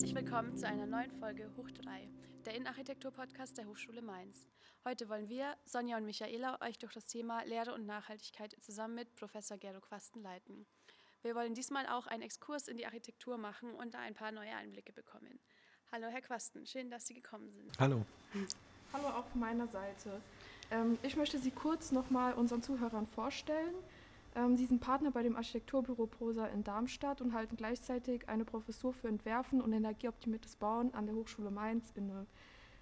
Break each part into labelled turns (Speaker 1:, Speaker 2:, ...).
Speaker 1: herzlich willkommen zu einer neuen Folge Hoch 3, der Innenarchitektur-Podcast der Hochschule Mainz. Heute wollen wir, Sonja und Michaela, euch durch das Thema Lehre und Nachhaltigkeit zusammen mit Professor Gero Quasten leiten. Wir wollen diesmal auch einen Exkurs in die Architektur machen und da ein paar neue Einblicke bekommen. Hallo, Herr Quasten, schön, dass Sie gekommen sind.
Speaker 2: Hallo.
Speaker 3: Hallo auch von meiner Seite. Ähm, ich möchte Sie kurz nochmal unseren Zuhörern vorstellen. Ähm, Sie sind Partner bei dem Architekturbüro Prosa in Darmstadt und halten gleichzeitig eine Professur für Entwerfen und energieoptimiertes Bauen an der Hochschule Mainz inne.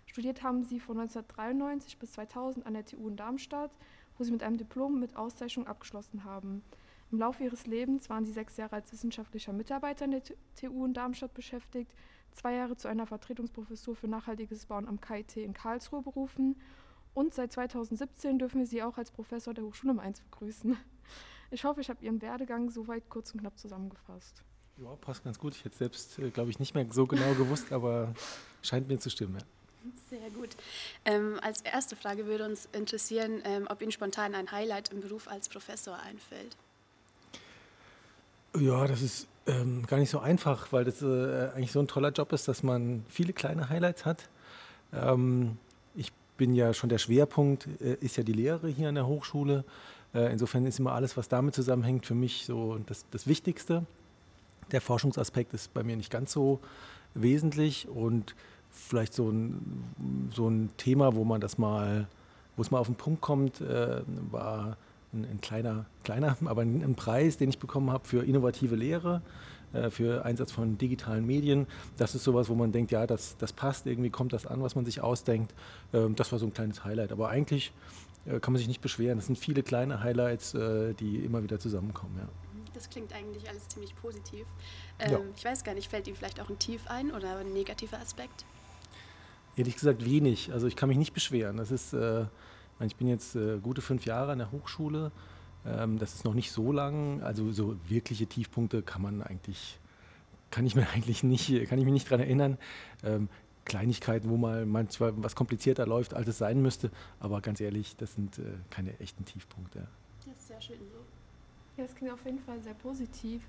Speaker 3: Studiert haben Sie von 1993 bis 2000 an der TU in Darmstadt, wo Sie mit einem Diplom mit Auszeichnung abgeschlossen haben. Im Laufe Ihres Lebens waren Sie sechs Jahre als wissenschaftlicher Mitarbeiter in der TU in Darmstadt beschäftigt, zwei Jahre zu einer Vertretungsprofessur für nachhaltiges Bauen am KIT in Karlsruhe berufen und seit 2017 dürfen wir Sie auch als Professor der Hochschule Mainz begrüßen. Ich hoffe, ich habe Ihren Werdegang soweit kurz und knapp zusammengefasst.
Speaker 2: Ja, passt ganz gut. Ich hätte selbst, äh, glaube ich, nicht mehr so genau gewusst, aber scheint mir zu stimmen. Ja.
Speaker 1: Sehr gut. Ähm, als erste Frage würde uns interessieren, ähm, ob Ihnen spontan ein Highlight im Beruf als Professor einfällt.
Speaker 2: Ja, das ist ähm, gar nicht so einfach, weil das äh, eigentlich so ein toller Job ist, dass man viele kleine Highlights hat. Ähm, ich bin ja schon der Schwerpunkt, äh, ist ja die Lehre hier an der Hochschule. Äh, insofern ist immer alles, was damit zusammenhängt, für mich so das, das Wichtigste. Der Forschungsaspekt ist bei mir nicht ganz so wesentlich und vielleicht so ein, so ein Thema, wo man das mal, wo es mal auf den Punkt kommt, äh, war ein, ein, kleiner, kleiner, aber ein, ein, Preis, den ich bekommen habe für innovative Lehre, äh, für Einsatz von digitalen Medien. Das ist sowas, wo man denkt, ja, das, das passt, irgendwie kommt das an, was man sich ausdenkt. Ähm, das war so ein kleines Highlight. Aber eigentlich kann man sich nicht beschweren. Das sind viele kleine Highlights, äh, die immer wieder zusammenkommen. Ja.
Speaker 1: Das klingt eigentlich alles ziemlich positiv. Ähm, ja. Ich weiß gar nicht, fällt Ihnen vielleicht auch ein Tief ein oder ein negativer Aspekt?
Speaker 2: Ehrlich gesagt wenig. Also ich kann mich nicht beschweren. Das ist, äh, ich bin jetzt äh, gute fünf Jahre an der Hochschule. Ähm, das ist noch nicht so lang. Also so wirkliche Tiefpunkte kann man eigentlich, kann ich mir eigentlich nicht, kann ich mich nicht daran erinnern. Ähm, Kleinigkeiten, wo mal manchmal was komplizierter läuft, als es sein müsste. Aber ganz ehrlich, das sind äh, keine echten Tiefpunkte.
Speaker 1: Das ist sehr schön so.
Speaker 3: Ja, das klingt auf jeden Fall sehr positiv.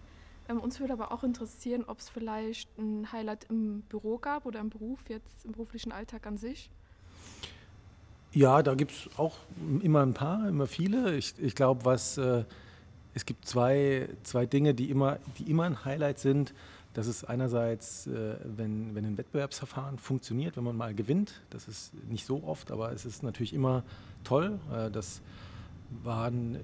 Speaker 3: Ähm, uns würde aber auch interessieren, ob es vielleicht ein Highlight im Büro gab oder im Beruf, jetzt im beruflichen Alltag an sich.
Speaker 2: Ja, da gibt es auch immer ein paar, immer viele. Ich, ich glaube, was äh, es gibt zwei, zwei Dinge, die immer, die immer ein Highlight sind. Das ist einerseits, äh, wenn, wenn ein Wettbewerbsverfahren funktioniert, wenn man mal gewinnt. Das ist nicht so oft, aber es ist natürlich immer toll. Äh, das waren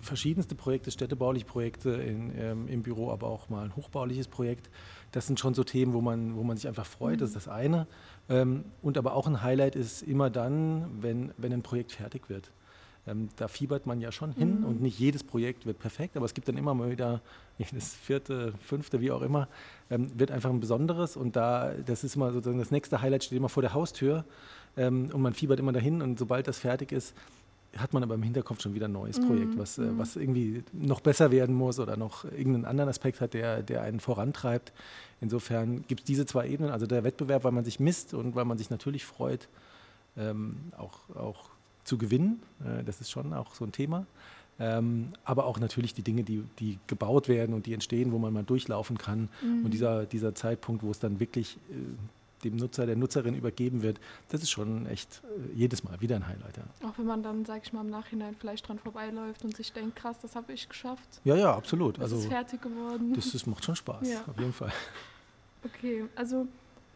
Speaker 2: verschiedenste Projekte, städtebauliche Projekte in, ähm, im Büro, aber auch mal ein hochbauliches Projekt. Das sind schon so Themen, wo man, wo man sich einfach freut, mhm. das ist das eine. Ähm, und aber auch ein Highlight ist immer dann, wenn, wenn ein Projekt fertig wird. Ähm, da fiebert man ja schon hin mhm. und nicht jedes Projekt wird perfekt, aber es gibt dann immer mal wieder jedes vierte, fünfte, wie auch immer, ähm, wird einfach ein besonderes und da, das ist immer sozusagen das nächste Highlight steht immer vor der Haustür ähm, und man fiebert immer dahin und sobald das fertig ist, hat man aber im Hinterkopf schon wieder ein neues mhm. Projekt, was, äh, mhm. was irgendwie noch besser werden muss oder noch irgendeinen anderen Aspekt hat, der, der einen vorantreibt. Insofern gibt es diese zwei Ebenen, also der Wettbewerb, weil man sich misst und weil man sich natürlich freut, ähm, auch, auch zu gewinnen. Äh, das ist schon auch so ein Thema. Ähm, aber auch natürlich die Dinge, die, die gebaut werden und die entstehen, wo man mal durchlaufen kann. Mhm. Und dieser, dieser Zeitpunkt, wo es dann wirklich äh, dem Nutzer, der Nutzerin übergeben wird, das ist schon echt äh, jedes Mal wieder ein Highlight. Ja.
Speaker 3: Auch wenn man dann, sag ich mal, im Nachhinein vielleicht dran vorbeiläuft und sich denkt, krass, das habe ich geschafft.
Speaker 2: Ja, ja, absolut.
Speaker 3: Das also, ist fertig geworden.
Speaker 2: Das, das macht schon Spaß, ja. auf jeden Fall.
Speaker 3: Okay, also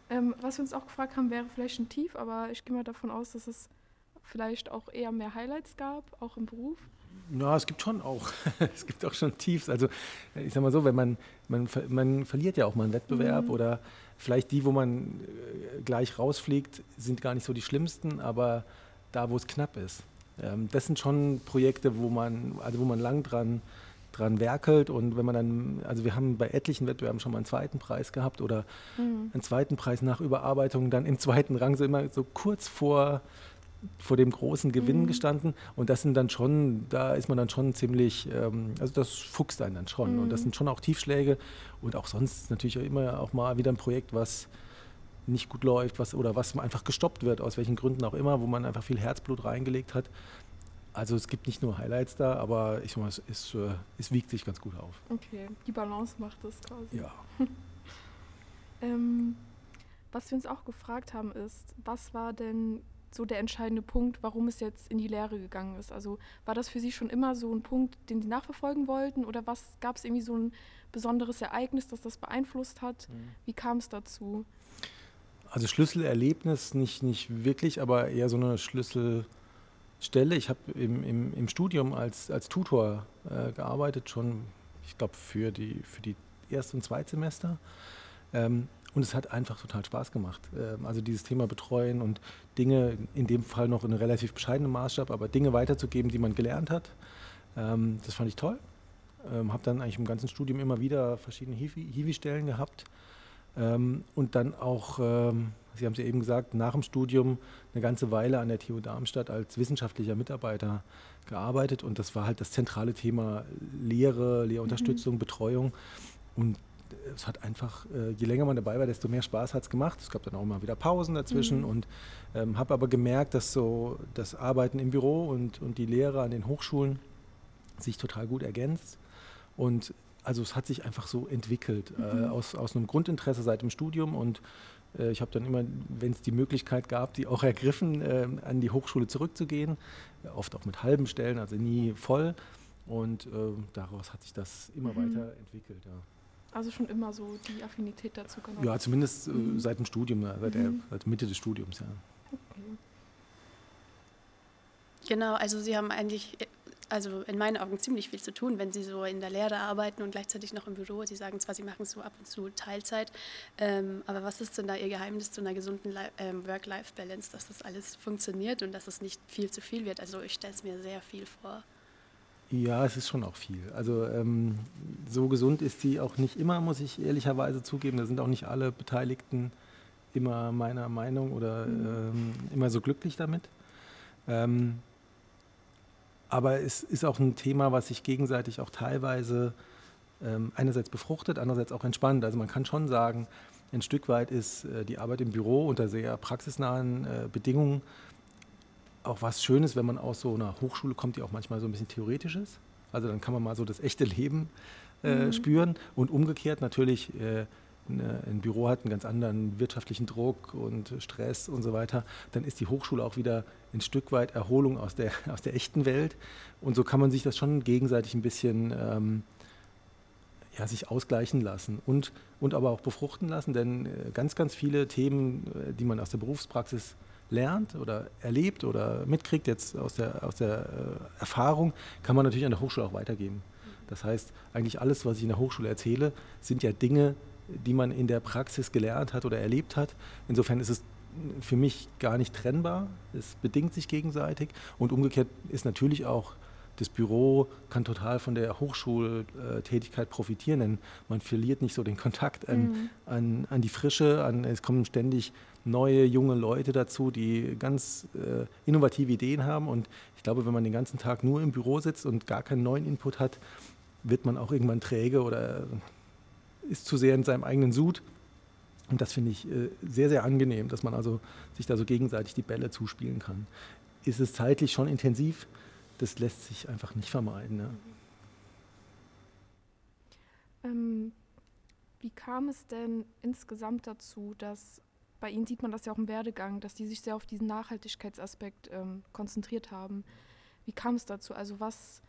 Speaker 3: ähm, was wir uns auch gefragt haben, wäre vielleicht ein Tief, aber ich gehe mal davon aus, dass es vielleicht auch eher mehr Highlights gab, auch im Beruf.
Speaker 2: Ja, es gibt schon auch. es gibt auch schon Tiefs. Also ich sag mal so, wenn man, man, man verliert ja auch mal einen Wettbewerb mhm. oder vielleicht die, wo man äh, gleich rausfliegt, sind gar nicht so die schlimmsten, aber da, wo es knapp ist. Ähm, das sind schon Projekte, wo man, also wo man lang dran, dran werkelt und wenn man dann, also wir haben bei etlichen Wettbewerben schon mal einen zweiten Preis gehabt oder mhm. einen zweiten Preis nach Überarbeitung, dann im zweiten Rang so immer so kurz vor vor dem großen Gewinn mhm. gestanden. Und das sind dann schon, da ist man dann schon ziemlich, ähm, also das fuchst einen dann schon. Mhm. Und das mhm. sind schon auch Tiefschläge. Und auch sonst natürlich immer auch mal wieder ein Projekt, was nicht gut läuft, was oder was einfach gestoppt wird, aus welchen Gründen auch immer, wo man einfach viel Herzblut reingelegt hat. Also es gibt nicht nur Highlights da, aber ich sag mal, es, ist, äh, es wiegt sich ganz gut auf.
Speaker 3: Okay, die Balance macht das quasi.
Speaker 2: Ja.
Speaker 3: Ähm, was wir uns auch gefragt haben ist, was war denn so der entscheidende Punkt, warum es jetzt in die Lehre gegangen ist? Also war das für Sie schon immer so ein Punkt, den Sie nachverfolgen wollten oder was gab es irgendwie so ein besonderes Ereignis, das das beeinflusst hat? Mhm. Wie kam es dazu?
Speaker 2: Also Schlüsselerlebnis nicht, nicht wirklich, aber eher so eine Schlüsselstelle. Ich habe im, im, im Studium als, als Tutor äh, gearbeitet, schon, ich glaube, für die, für die Erst- und Zweitsemester. Ähm, und es hat einfach total Spaß gemacht. Ähm, also dieses Thema Betreuen und Dinge, in dem Fall noch in einem relativ bescheidenen Maßstab, aber Dinge weiterzugeben, die man gelernt hat, ähm, das fand ich toll. Ähm, habe dann eigentlich im ganzen Studium immer wieder verschiedene Hiwi-Stellen gehabt. und dann auch, Sie haben es ja eben gesagt, nach dem Studium eine ganze Weile an der TU Darmstadt als wissenschaftlicher Mitarbeiter gearbeitet. Und das war halt das zentrale Thema Lehre, Lehrunterstützung, mhm. Betreuung. Und es hat einfach, äh, je länger man dabei war, desto mehr Spaß hat es gemacht. Es gab dann auch immer wieder Pausen dazwischen mhm. und ähm, habe aber gemerkt, dass so das Arbeiten im Büro und, und die Lehre an den Hochschulen sich total gut ergänzt. Und also es hat sich einfach so entwickelt äh, mhm. äh, aus, aus einem Grundinteresse seit dem Studium und äh, ich habe dann immer, wenn es die Möglichkeit gab, die auch ergriffen, äh, an die Hochschule zurückzugehen, oft auch mit halben Stellen, also nie voll. Und daraus hat sich das immer mhm. weiter entwickelt. Ja.
Speaker 3: Also schon immer so die Affinität dazu
Speaker 2: gehabt? Ja, zumindest äh, mhm. seit dem Studium, seit, der, mhm. seit Mitte des Studiums, ja. Okay.
Speaker 1: Genau, also Sie haben eigentlich, also in meinen Augen ziemlich viel zu tun, wenn Sie so in der Lehre arbeiten und gleichzeitig noch im Büro. Sie sagen zwar, Sie machen so ab und zu Teilzeit, ähm, aber was ist denn da Ihr Geheimnis zu einer gesunden ähm, Work-Life-Balance, dass das alles funktioniert und dass es nicht viel zu viel wird? Also ich stelle es mir sehr viel vor.
Speaker 2: Ja, es ist schon auch viel. Also ähm, so gesund ist sie auch nicht immer, muss ich ehrlicherweise zugeben. Da sind auch nicht alle Beteiligten immer meiner Meinung oder mhm. ähm, immer so glücklich damit. Ähm, aber es ist auch ein Thema, was sich gegenseitig auch teilweise ähm, einerseits befruchtet, andererseits auch entspannt. Also man kann schon sagen, ein Stück weit ist äh, die Arbeit im Büro unter sehr praxisnahen äh, Bedingungen auch was Schönes, wenn man aus so einer Hochschule kommt, die auch manchmal so ein bisschen theoretisch ist. Also dann kann man mal so das echte Leben äh, mhm. spüren und umgekehrt natürlich. Äh, ne, ein Büro hat einen ganz anderen wirtschaftlichen Druck und Stress und so weiter, dann ist die Hochschule auch wieder ein Stück weit Erholung aus der, aus der echten Welt. Und so kann man sich das schon gegenseitig ein bisschen ähm, ja, sich ausgleichen lassen und, und aber auch befruchten lassen, denn äh, ganz, ganz viele Themen, äh, die man aus der Berufspraxis lernt oder erlebt oder mitkriegt jetzt aus der, aus der äh, Erfahrung, kann man natürlich an der Hochschule auch weitergeben. Das heißt, eigentlich alles, was ich in der Hochschule erzähle, sind ja Dinge, die man in der Praxis gelernt hat oder erlebt hat. Insofern ist es für mich gar nicht trennbar. Es bedingt sich gegenseitig. Und umgekehrt ist natürlich auch das Büro kann total von der Hochschultätigkeit profitieren, denn man verliert nicht so den Kontakt an, mhm. an, an die Frische, an, es kommen ständig neue junge Leute dazu, die ganz äh, innovative Ideen haben. Und ich glaube, wenn man den ganzen Tag nur im Büro sitzt und gar keinen neuen Input hat, wird man auch irgendwann träge oder ist zu sehr in seinem eigenen Sud. Und das finde ich äh, sehr, sehr angenehm, dass man also sich da so gegenseitig die Bälle zuspielen kann. Ist es zeitlich schon intensiv? Das lässt sich einfach nicht vermeiden. Ne?
Speaker 3: Ähm, wie kam es denn insgesamt dazu, dass bei Ihnen sieht man das ja auch im Werdegang, dass die sich sehr auf diesen Nachhaltigkeitsaspekt ähm, konzentriert haben. Wie kam es dazu? Also was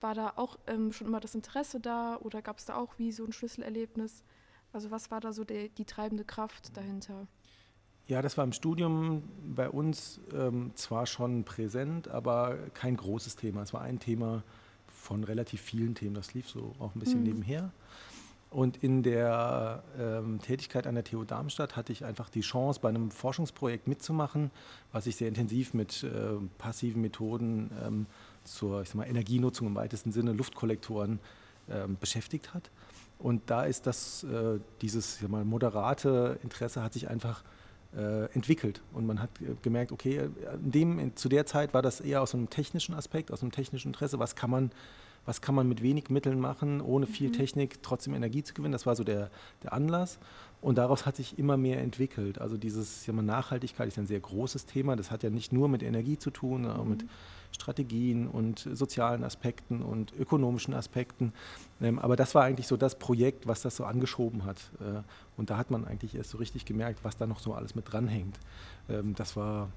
Speaker 3: war da auch ähm, schon immer das Interesse da oder gab es da auch wie so ein Schlüsselerlebnis? Also was war da so die, die treibende Kraft dahinter?
Speaker 2: Ja, das war im Studium bei uns ähm, zwar schon präsent, aber kein großes Thema. Es war ein Thema von relativ vielen Themen. Das lief so auch ein bisschen mhm. nebenher. Und in der ähm, Tätigkeit an der TU Darmstadt hatte ich einfach die Chance, bei einem Forschungsprojekt mitzumachen, was sich sehr intensiv mit äh, passiven Methoden ähm, zur ich sag mal, Energienutzung im weitesten Sinne, Luftkollektoren, ähm, beschäftigt hat. Und da ist das, äh, dieses mal, moderate Interesse hat sich einfach entwickelt. Und man hat gemerkt, okay, in dem, zu der Zeit war das eher aus einem technischen Aspekt, aus einem technischen Interesse, was kann man was kann man mit wenig Mitteln machen, ohne viel mhm. Technik trotzdem Energie zu gewinnen. Das war so der, der Anlass. Und daraus hat sich immer mehr entwickelt. Also dieses ja, Nachhaltigkeit ist ein sehr großes Thema. Das hat ja nicht nur mit Energie zu tun, sondern auch mit mhm. Strategien und sozialen Aspekten und ökonomischen Aspekten. Ähm, aber das war eigentlich so das Projekt, was das so angeschoben hat. Äh, und da hat man eigentlich erst so richtig gemerkt, was da noch so alles mit dranhängt. Ähm, das war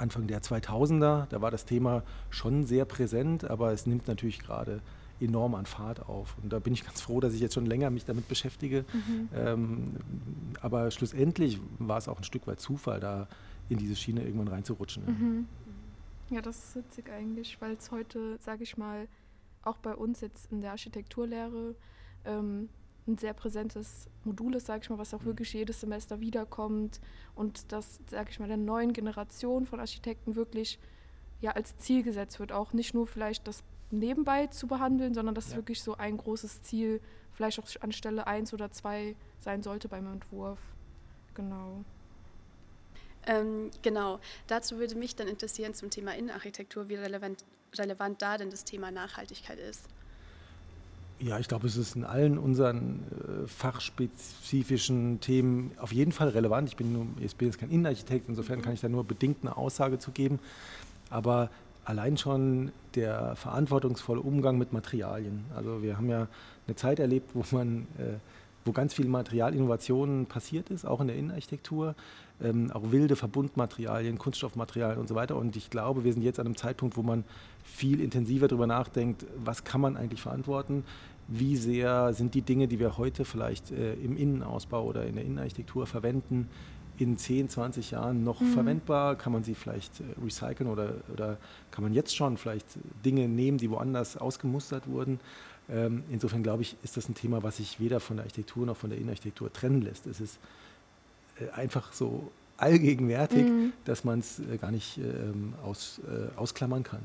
Speaker 2: Anfang der 2000er, da war das Thema schon sehr präsent, aber es nimmt natürlich gerade enorm an Fahrt auf. Und da bin ich ganz froh, dass ich jetzt schon länger mich damit beschäftige. Mhm. Ähm, aber schlussendlich war es auch ein Stück weit Zufall, da in diese Schiene irgendwann reinzurutschen.
Speaker 3: Mhm. Ja, das ist witzig eigentlich, weil es heute, sage ich mal, auch bei uns jetzt in der Architekturlehre ähm, ein sehr präsentes Modul ist, sage ich mal, was auch mhm. wirklich jedes Semester wiederkommt und das, sage ich mal, der neuen Generation von Architekten wirklich ja als Ziel gesetzt wird, auch nicht nur vielleicht das nebenbei zu behandeln, sondern dass ja. wirklich so ein großes Ziel vielleicht auch an Stelle 1 oder 2 sein sollte beim Entwurf. Genau.
Speaker 1: Ähm, genau, dazu würde mich dann interessieren zum Thema Innenarchitektur, wie relevant, relevant da denn das Thema Nachhaltigkeit ist.
Speaker 2: Ja, ich glaube, es ist in allen unseren äh, fachspezifischen Themen auf jeden Fall relevant. Ich bin, nur, ich bin jetzt kein Innenarchitekt, insofern kann ich da nur bedingt eine Aussage zu geben. Aber allein schon der verantwortungsvolle Umgang mit Materialien. Also wir haben ja eine Zeit erlebt, wo man, äh, wo ganz viel Materialinnovationen passiert ist, auch in der Innenarchitektur, ähm, auch wilde Verbundmaterialien, Kunststoffmaterialien und so weiter. Und ich glaube, wir sind jetzt an einem Zeitpunkt, wo man viel intensiver darüber nachdenkt, was kann man eigentlich verantworten, wie sehr sind die Dinge, die wir heute vielleicht äh, im Innenausbau oder in der Innenarchitektur verwenden, in 10, 20 Jahren noch mhm. verwendbar? Kann man sie vielleicht äh, recyceln oder, oder kann man jetzt schon vielleicht Dinge nehmen, die woanders ausgemustert wurden? Ähm, insofern glaube ich, ist das ein Thema, was sich weder von der Architektur noch von der Innenarchitektur trennen lässt. Es ist äh, einfach so allgegenwärtig, mhm. dass man es äh, gar nicht ähm, aus, äh, ausklammern kann.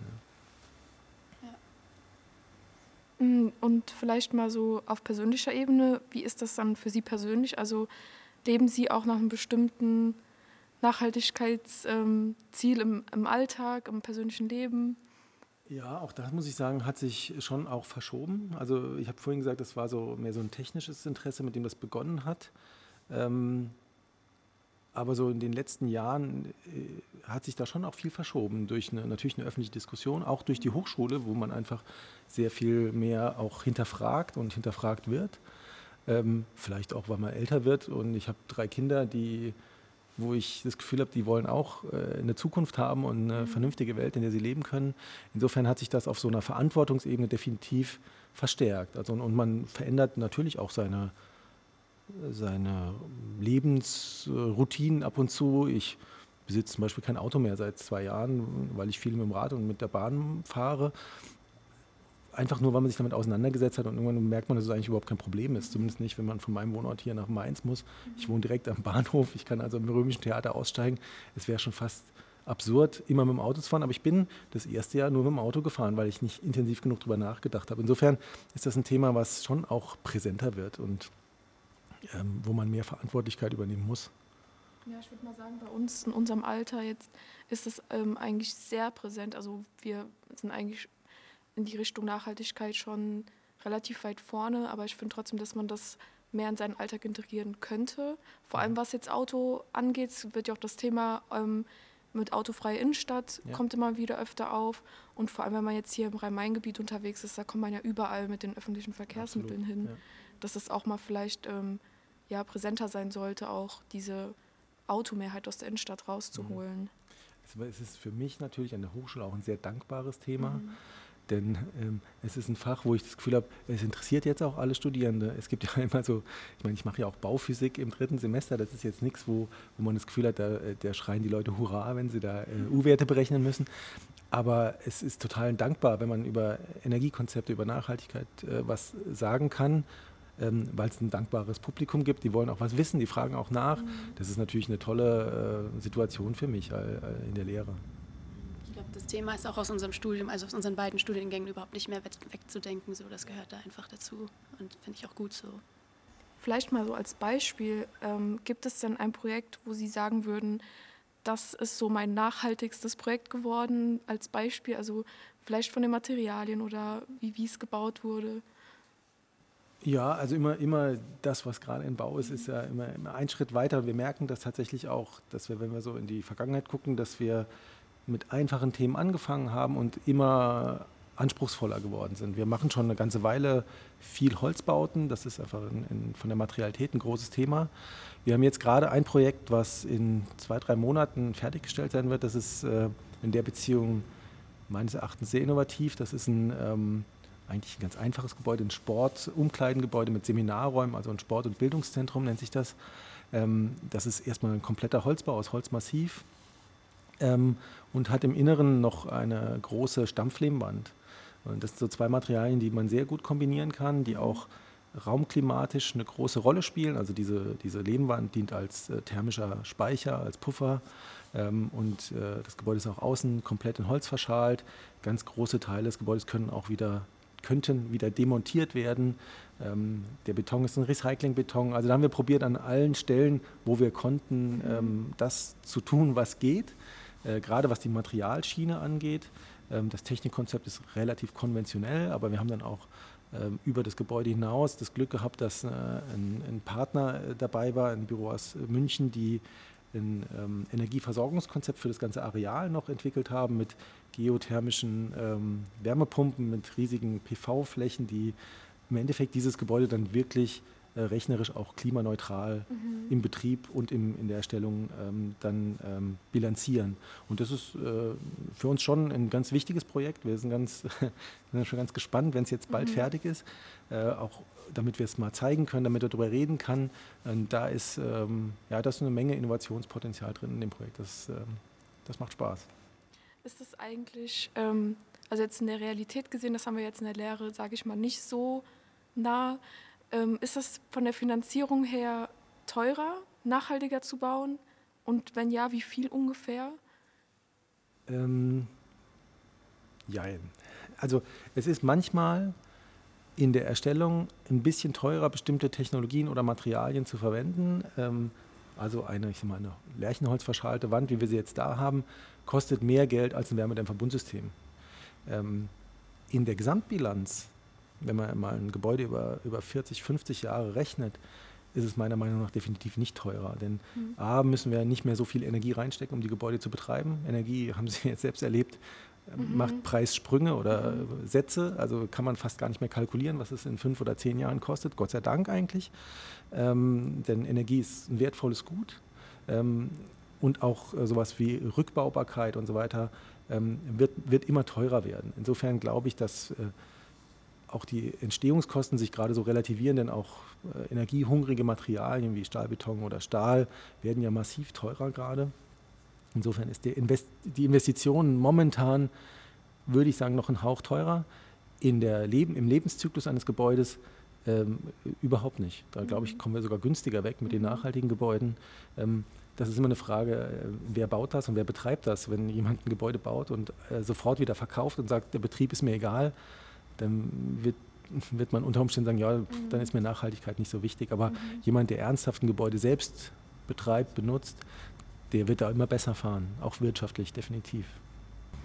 Speaker 3: Mm, und vielleicht mal so auf persönlicher Ebene, wie ist das dann für Sie persönlich? Also leben Sie auch nach einem bestimmten Nachhaltigkeitsziel ähm, im, im Alltag, im persönlichen Leben?
Speaker 2: Ja, auch das muss ich sagen, hat sich schon auch verschoben. Also ich habe vorhin gesagt, das war so mehr so ein technisches Interesse, mit dem das begonnen hat. Ähm, aber so in den letzten Jahren äh, hat sich da schon auch viel verschoben durch eine, natürlich eine öffentliche Diskussion, auch durch die Hochschule, wo man einfach sehr viel mehr auch hinterfragt und hinterfragt wird. Ähm, vielleicht auch, weil man älter wird und ich habe drei Kinder, die, wo ich das Gefühl habe, die wollen auch äh, eine Zukunft haben und eine mhm. vernünftige Welt, in der sie leben können. Insofern hat sich das auf so einer Verantwortungsebene definitiv verstärkt. Also, und man verändert natürlich auch seine, seine Lebensroutinen ab und zu. Ich besitze zum Beispiel kein Auto mehr seit zwei Jahren, weil ich viel mit dem Rad und mit der Bahn fahre einfach nur, weil man sich damit auseinandergesetzt hat und irgendwann merkt man, dass es eigentlich überhaupt kein Problem ist. Zumindest nicht, wenn man von meinem Wohnort hier nach Mainz muss. Ich wohne direkt am Bahnhof, ich kann also im Römischen Theater aussteigen. Es wäre schon fast absurd, immer mit dem Auto zu fahren, aber ich bin das erste Jahr nur mit dem Auto gefahren, weil ich nicht intensiv genug darüber nachgedacht habe. Insofern ist das ein Thema, was schon auch präsenter wird und ähm, wo man mehr Verantwortlichkeit übernehmen muss.
Speaker 3: Ja, ich würde mal sagen, bei uns in unserem Alter jetzt ist es ähm, eigentlich sehr präsent. Also wir sind eigentlich in die Richtung Nachhaltigkeit schon relativ weit vorne, aber ich finde trotzdem, dass man das mehr in seinen Alltag integrieren könnte. Vor allem was jetzt Auto angeht, wird ja auch das Thema ähm, mit autofreie Innenstadt ja. kommt immer wieder öfter auf. Und vor allem, wenn man jetzt hier im Rhein-Main-Gebiet unterwegs ist, da kommt man ja überall mit den öffentlichen Verkehrsmitteln Absolut. hin. Ja. Dass es auch mal vielleicht ähm, ja, präsenter sein sollte, auch diese Automehrheit aus der Innenstadt rauszuholen.
Speaker 2: Mhm. Es ist für mich natürlich an der Hochschule auch ein sehr dankbares Thema. Mhm denn ähm, es ist ein Fach, wo ich das Gefühl habe, es interessiert jetzt auch alle Studierende. Es gibt ja immer so, ich meine, ich mache ja auch Bauphysik im dritten Semester. Das ist jetzt nichts, wo, wo man das Gefühl hat, da, äh, da schreien die Leute Hurra, wenn sie da äh, U-Werte berechnen müssen. Aber es ist total dankbar, wenn man über Energiekonzepte, über Nachhaltigkeit äh, was sagen kann, ähm, weil es ein dankbares Publikum gibt. Die wollen auch was wissen, die fragen auch nach. Mhm. Das ist natürlich eine tolle äh, Situation für mich äh, in der Lehre
Speaker 1: das Thema ist auch aus unserem Studium, also aus unseren beiden Studiengängen überhaupt nicht mehr wegzudenken. So, das gehört da einfach dazu und finde ich auch gut so.
Speaker 3: Vielleicht mal so als Beispiel, ähm, gibt es denn ein Projekt, wo Sie sagen würden, das ist so mein nachhaltigstes Projekt geworden als Beispiel, also vielleicht von den Materialien oder wie, wie es gebaut wurde?
Speaker 2: Ja, also immer, immer das, was gerade im Bau ist, ist ja immer, immer ein Schritt weiter. Wir merken das tatsächlich auch, dass wir, wenn wir so in die Vergangenheit gucken, dass wir mit einfachen Themen angefangen haben und immer anspruchsvoller geworden sind. Wir machen schon eine ganze Weile viel Holzbauten. Das ist einfach in, in, von der Materialität ein großes Thema. Wir haben jetzt gerade ein Projekt, was in zwei, drei Monaten fertiggestellt sein wird. Das ist äh, in der Beziehung meines Erachtens sehr innovativ. Das ist ein ähm, eigentlich ein ganz einfaches Gebäude, ein Sportumkleidengebäude mit Seminarräumen, also ein Sport- und Bildungszentrum nennt sich das. Ähm, das ist erstmal ein kompletter Holzbau aus Holzmassiv ähm, und hat im Inneren noch eine große Stampflehmwand. Und das sind so zwei Materialien, die man sehr gut kombinieren kann, die auch raumklimatisch eine große Rolle spielen. Also diese, diese Lehmwand dient als äh, thermischer Speicher, als Puffer. Ähm, und äh, das Gebäude ist auch außen komplett in Holz verschalt. Ganz große Teile des Gebäudes können auch wieder, könnten wieder demontiert werden. Ähm, der Beton ist ein Recyclingbeton. Also da haben wir probiert, an allen Stellen, wo wir konnten, ähm, das zu tun, was geht. Äh, gerade was die Materialschiene angeht. Ähm, das Technikkonzept ist relativ konventionell, aber wir haben dann auch ähm, über das Gebäude hinaus das Glück gehabt, dass äh, ein, ein Partner äh, dabei war, ein Büro aus München, die ein ähm, Energieversorgungskonzept für das ganze Areal noch entwickelt haben mit geothermischen ähm, Wärmepumpen, mit riesigen PV-Flächen, die im Endeffekt dieses Gebäude dann wirklich äh, rechnerisch auch klimaneutral mhm. im Betrieb und im, in der Erstellung ähm, dann ähm, bilanzieren. Und das ist äh, für uns schon ein ganz wichtiges Projekt. Wir sind, ganz, sind schon ganz gespannt, wenn es jetzt bald mhm. fertig ist, äh, auch damit wir es mal zeigen können, damit er darüber reden kann. Und da ist, ähm, ja, da ist eine Menge Innovationspotenzial drin in dem Projekt. Das, ähm, das macht Spaß.
Speaker 3: Ist das eigentlich, ähm, also jetzt in der Realität gesehen, das haben wir jetzt in der Lehre, sage ich mal, nicht so nah. Ähm, ist das von der Finanzierung her teurer, nachhaltiger zu bauen? Und wenn ja, wie viel ungefähr?
Speaker 2: Ähm, jein. Also es ist manchmal in der Erstellung ein bisschen teurer, bestimmte Technologien oder Materialien zu verwenden. Ähm, also eine, ich sag mal, eine Lärchenholzverschalte Wand, wie wir sie jetzt da haben, kostet mehr Geld als ein Wärmedämmverbundsystem. Ähm, in der Gesamtbilanz wenn man mal ein Gebäude über, über 40, 50 Jahre rechnet, ist es meiner Meinung nach definitiv nicht teurer. Denn mhm. A, müssen wir nicht mehr so viel Energie reinstecken, um die Gebäude zu betreiben. Energie, haben Sie jetzt selbst erlebt, mhm. macht Preissprünge oder mhm. Sätze. Also kann man fast gar nicht mehr kalkulieren, was es in fünf oder zehn Jahren kostet. Gott sei Dank eigentlich. Ähm, denn Energie ist ein wertvolles Gut. Ähm, und auch äh, sowas wie Rückbaubarkeit und so weiter ähm, wird, wird immer teurer werden. Insofern glaube ich, dass äh, auch die Entstehungskosten sich gerade so relativieren, denn auch äh, energiehungrige Materialien wie Stahlbeton oder Stahl werden ja massiv teurer gerade. Insofern ist Invest die Investition momentan, würde ich sagen, noch ein Hauch teurer. In der Leben, Im Lebenszyklus eines Gebäudes ähm, überhaupt nicht. Da glaube ich, mhm. kommen wir sogar günstiger weg mit den mhm. nachhaltigen Gebäuden. Ähm, das ist immer eine Frage, äh, wer baut das und wer betreibt das. Wenn jemand ein Gebäude baut und äh, sofort wieder verkauft und sagt, der Betrieb ist mir egal, dann wird, wird man unter Umständen sagen, ja, mhm. dann ist mir Nachhaltigkeit nicht so wichtig. Aber mhm. jemand, der ernsthaft ein Gebäude selbst betreibt, benutzt, der wird da immer besser fahren, auch wirtschaftlich definitiv.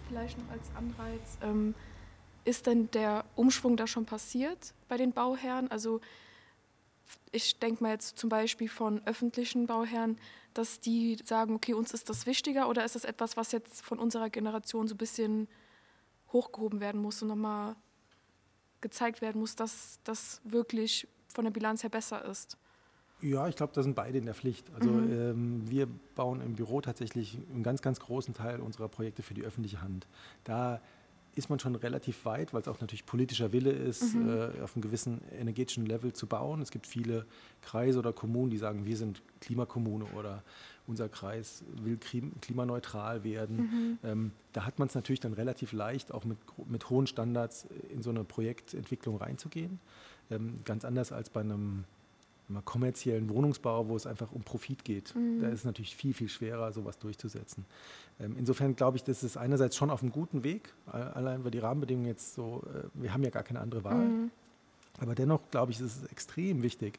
Speaker 3: Vielleicht noch als Anreiz, ähm, ist denn der Umschwung da schon passiert bei den Bauherren? Also ich denke mal jetzt zum Beispiel von öffentlichen Bauherren, dass die sagen, okay, uns ist das wichtiger oder ist das etwas, was jetzt von unserer Generation so ein bisschen hochgehoben werden muss und nochmal gezeigt werden muss, dass das wirklich von der Bilanz her besser ist.
Speaker 2: Ja, ich glaube, da sind beide in der Pflicht. Also mhm. ähm, wir bauen im Büro tatsächlich einen ganz, ganz großen Teil unserer Projekte für die öffentliche Hand. Da ist man schon relativ weit, weil es auch natürlich politischer Wille ist, mhm. äh, auf einem gewissen energetischen Level zu bauen. Es gibt viele Kreise oder Kommunen, die sagen, wir sind Klimakommune oder unser Kreis will klimaneutral werden. Mhm. Ähm, da hat man es natürlich dann relativ leicht, auch mit, mit hohen Standards in so eine Projektentwicklung reinzugehen. Ähm, ganz anders als bei einem kommerziellen Wohnungsbau, wo es einfach um Profit geht. Mhm. Da ist es natürlich viel, viel schwerer, sowas durchzusetzen. Ähm, insofern glaube ich, das ist einerseits schon auf einem guten Weg, allein weil die Rahmenbedingungen jetzt so, äh, wir haben ja gar keine andere Wahl. Mhm. Aber dennoch glaube ich, ist es extrem wichtig,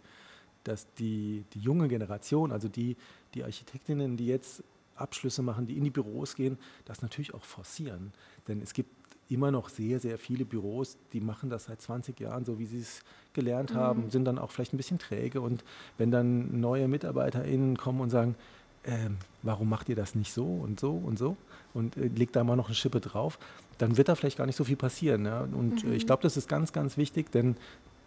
Speaker 2: dass die, die junge Generation, also die, die Architektinnen, die jetzt Abschlüsse machen, die in die Büros gehen, das natürlich auch forcieren. Denn es gibt immer noch sehr, sehr viele Büros, die machen das seit 20 Jahren, so wie sie es gelernt mhm. haben, sind dann auch vielleicht ein bisschen träge. Und wenn dann neue MitarbeiterInnen kommen und sagen, ähm, warum macht ihr das nicht so und so und so und äh, legt da mal noch eine Schippe drauf, dann wird da vielleicht gar nicht so viel passieren. Ja? Und mhm. äh, ich mhm. glaube, das ist ganz, ganz wichtig, denn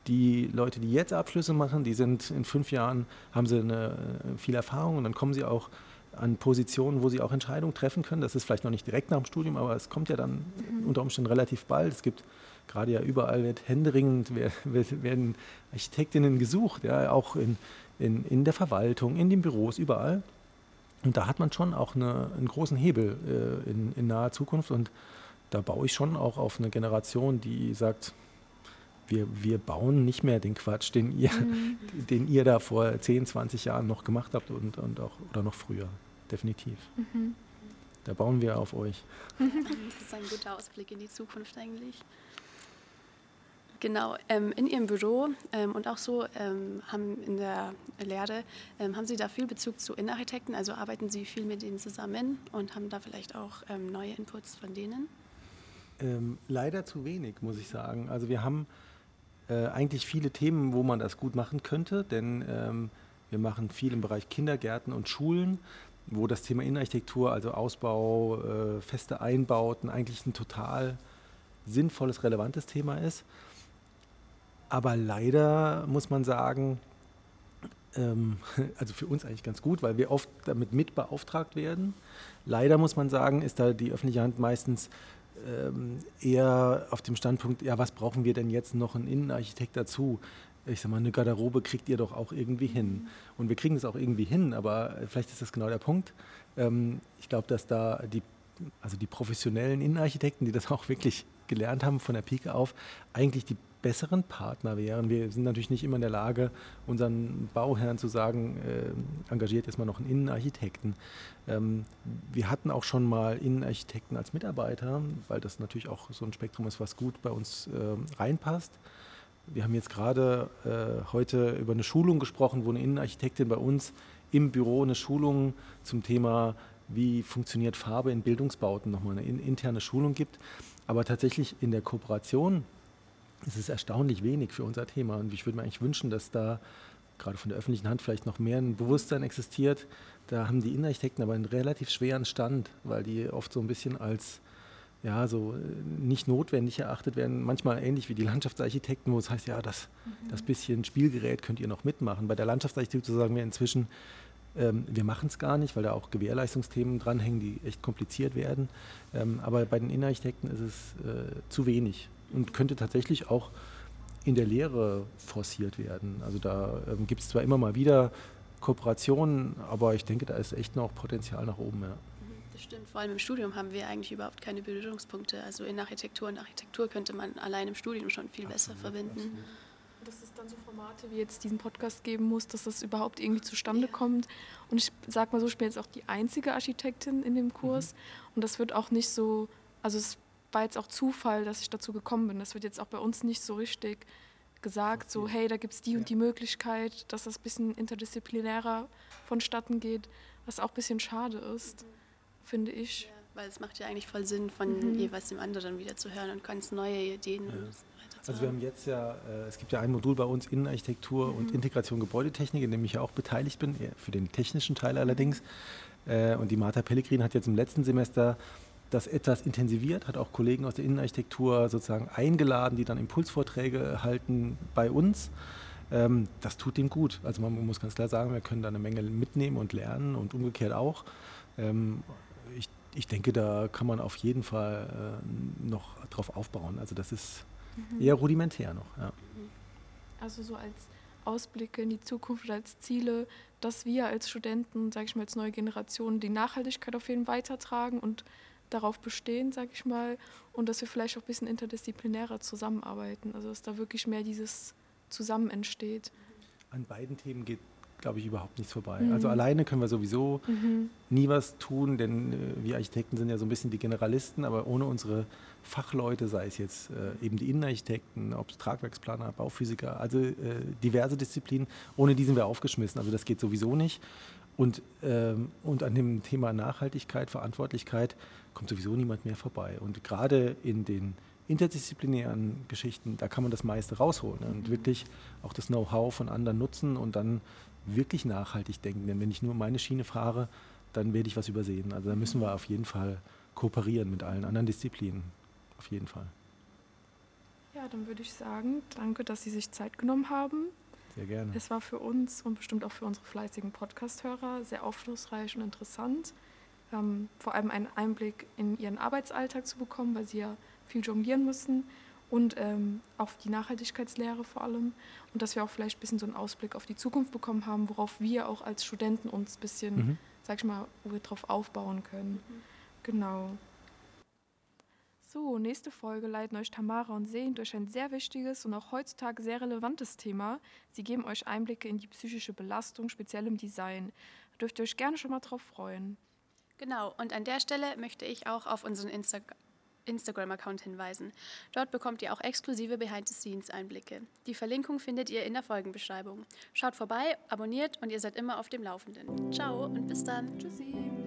Speaker 2: die Leute, die jetzt Abschlüsse machen, die sind in fünf Jahren, haben sie eine, äh, viel Erfahrung und dann kommen sie auch an Positionen, wo sie auch Entscheidungen treffen können. Das ist vielleicht noch nicht direkt nach dem Studium, aber es kommt ja dann mhm. unter Umständen relativ bald. Es gibt gerade ja überall wird händeringend werden Architektinnen gesucht, ja, auch in, in, in der Verwaltung, in den Büros, überall. Und da hat man schon auch eine, einen großen Hebel äh, in, in naher Zukunft und da baue ich schon auch auf eine Generation, die sagt, wir, wir bauen nicht mehr den Quatsch, den ihr, mhm. den ihr da vor 10, 20 Jahren noch gemacht habt und, und auch oder noch früher definitiv. Mhm. Da bauen wir auf euch.
Speaker 1: Das ist ein guter Ausblick in die Zukunft eigentlich. Genau, ähm, in Ihrem Büro ähm, und auch so ähm, haben in der Lehre, ähm, haben Sie da viel Bezug zu Innenarchitekten? Also arbeiten Sie viel mit denen zusammen und haben da vielleicht auch ähm, neue Inputs von denen?
Speaker 2: Ähm, leider zu wenig, muss ich sagen. Also wir haben äh, eigentlich viele Themen, wo man das gut machen könnte, denn wir machen viel im Bereich Kindergärten und Schulen wo das Thema Innenarchitektur, also Ausbau, äh, feste Einbauten, eigentlich ein total sinnvolles, relevantes Thema ist. Aber leider muss man sagen, ähm, also für uns eigentlich ganz gut, weil wir oft damit mit beauftragt werden. Leider muss man sagen, ist da die öffentliche Hand meistens ähm, eher auf dem Standpunkt, ja, was brauchen wir denn jetzt noch einen Innenarchitekt dazu? ich sag mal, eine Garderobe kriegt ihr doch auch irgendwie hin. Und wir kriegen es auch irgendwie hin, aber vielleicht ist das genau der Punkt. Ähm, ich glaube, dass da die, also die professionellen Innenarchitekten, die das auch wirklich gelernt haben von der Pike auf, eigentlich die besseren Partner wären. Wir sind natürlich nicht immer in der Lage, unseren Bauherren zu sagen, äh, engagiert jetzt mal noch einen Innenarchitekten. Ähm, wir hatten auch schon mal Innenarchitekten als Mitarbeiter, weil das natürlich auch so ein Spektrum ist, was gut bei uns äh, reinpasst. Wir haben jetzt gerade äh, heute über eine Schulung gesprochen, wo eine Innenarchitektin bei uns im Büro eine Schulung zum Thema, wie funktioniert Farbe in Bildungsbauten, nochmal eine in, interne Schulung gibt. Aber tatsächlich in der Kooperation ist es erstaunlich wenig für unser Thema. Und ich würde mir eigentlich wünschen, dass da gerade von der öffentlichen Hand vielleicht noch mehr ein Bewusstsein existiert. Da haben die Innenarchitekten aber einen relativ schweren Stand, weil die oft so ein bisschen als ja, so äh, nicht notwendig erachtet werden. Manchmal ähnlich wie die Landschaftsarchitekten, wo es heißt, ja, das, mhm. das bisschen Spielgerät könnt ihr noch mitmachen. Bei der Landschaftsarchitektur sagen wir inzwischen, ähm, wir machen es gar nicht, weil da auch Gewährleistungsthemen dranhängen, die echt kompliziert werden. Ähm, aber bei den Innenarchitekten ist es äh, zu wenig und könnte tatsächlich auch in der Lehre forciert werden. Also da ähm, gibt es zwar immer mal wieder Kooperationen, aber ich denke, da ist echt noch Potenzial nach oben. Ja.
Speaker 1: Das stimmt. Vor allem im Studium haben wir eigentlich überhaupt keine Berührungspunkte. Also in Architektur und Architektur könnte man allein im Studium schon viel besser verbinden. Absolut.
Speaker 3: Dass es dann so Formate wie jetzt diesen Podcast geben muss, dass das überhaupt irgendwie zustande ja. kommt. Und ich sag mal so, ich bin jetzt auch die einzige Architektin in dem Kurs. Mhm. Und das wird auch nicht so, also es war jetzt auch Zufall, dass ich dazu gekommen bin. Das wird jetzt auch bei uns nicht so richtig gesagt, so hey, da gibt es die ja. und die Möglichkeit, dass das ein bisschen interdisziplinärer vonstatten geht, was auch ein bisschen schade ist. Mhm finde ich. Ja,
Speaker 1: weil es macht ja eigentlich voll Sinn, von mhm. jeweils dem anderen wieder zu hören und ganz neue Ideen. Ja.
Speaker 2: Also wir haben jetzt ja, äh, es gibt ja ein Modul bei uns Innenarchitektur mhm. und Integration Gebäudetechnik, in dem ich ja auch beteiligt bin, für den technischen Teil allerdings. Äh, und die Martha Pellegrin hat jetzt im letzten Semester das etwas intensiviert, hat auch Kollegen aus der Innenarchitektur sozusagen eingeladen, die dann Impulsvorträge halten bei uns. Ähm, das tut dem gut. Also man muss ganz klar sagen, wir können da eine Menge mitnehmen und lernen und umgekehrt auch. Ähm, ich, ich denke, da kann man auf jeden Fall äh, noch drauf aufbauen. Also das ist mhm. eher rudimentär noch. Ja.
Speaker 3: Also so als Ausblicke in die Zukunft als Ziele, dass wir als Studenten, sage ich mal, als neue Generation die Nachhaltigkeit auf jeden Fall weitertragen und darauf bestehen, sage ich mal, und dass wir vielleicht auch ein bisschen interdisziplinärer zusammenarbeiten. Also dass da wirklich mehr dieses Zusammen entsteht.
Speaker 2: An beiden Themen geht glaube ich, überhaupt nichts vorbei. Mhm. Also alleine können wir sowieso mhm. nie was tun, denn äh, wir Architekten sind ja so ein bisschen die Generalisten, aber ohne unsere Fachleute, sei es jetzt äh, eben die Innenarchitekten, ob es Tragwerksplaner, Bauphysiker, also äh, diverse Disziplinen, ohne die sind wir aufgeschmissen. Also das geht sowieso nicht. Und, ähm, und an dem Thema Nachhaltigkeit, Verantwortlichkeit kommt sowieso niemand mehr vorbei. Und gerade in den interdisziplinären Geschichten, da kann man das meiste rausholen ne? und wirklich auch das Know-how von anderen nutzen und dann wirklich nachhaltig denken. Denn wenn ich nur meine Schiene fahre, dann werde ich was übersehen. Also da müssen wir auf jeden Fall kooperieren mit allen anderen Disziplinen. Auf jeden Fall.
Speaker 3: Ja, dann würde ich sagen, danke, dass Sie sich Zeit genommen haben.
Speaker 2: Sehr gerne.
Speaker 3: Es war für uns und bestimmt auch für unsere fleißigen Podcast-Hörer sehr aufschlussreich und interessant. Ähm, vor allem einen Einblick in Ihren Arbeitsalltag zu bekommen, weil Sie ja viel jonglieren müssen und ähm, auf die Nachhaltigkeitslehre vor allem. Und dass wir auch vielleicht ein bisschen so einen Ausblick auf die Zukunft bekommen haben, worauf wir auch als Studenten uns ein bisschen, mhm. sag ich mal, wo wir drauf aufbauen können. Mhm. Genau. So, nächste Folge leiten euch Tamara und Sehen durch ein sehr wichtiges und auch heutzutage sehr relevantes Thema. Sie geben euch Einblicke in die psychische Belastung, speziell im Design. Da dürft ihr euch gerne schon mal drauf freuen.
Speaker 1: Genau, und an der Stelle möchte ich auch auf unseren Insta Instagram-Account hinweisen. Dort bekommt ihr auch exklusive Behind-the-Scenes-Einblicke. Die Verlinkung findet ihr in der Folgenbeschreibung. Schaut vorbei, abonniert und ihr seid immer auf dem Laufenden. Ciao und bis dann.
Speaker 3: Tschüssi.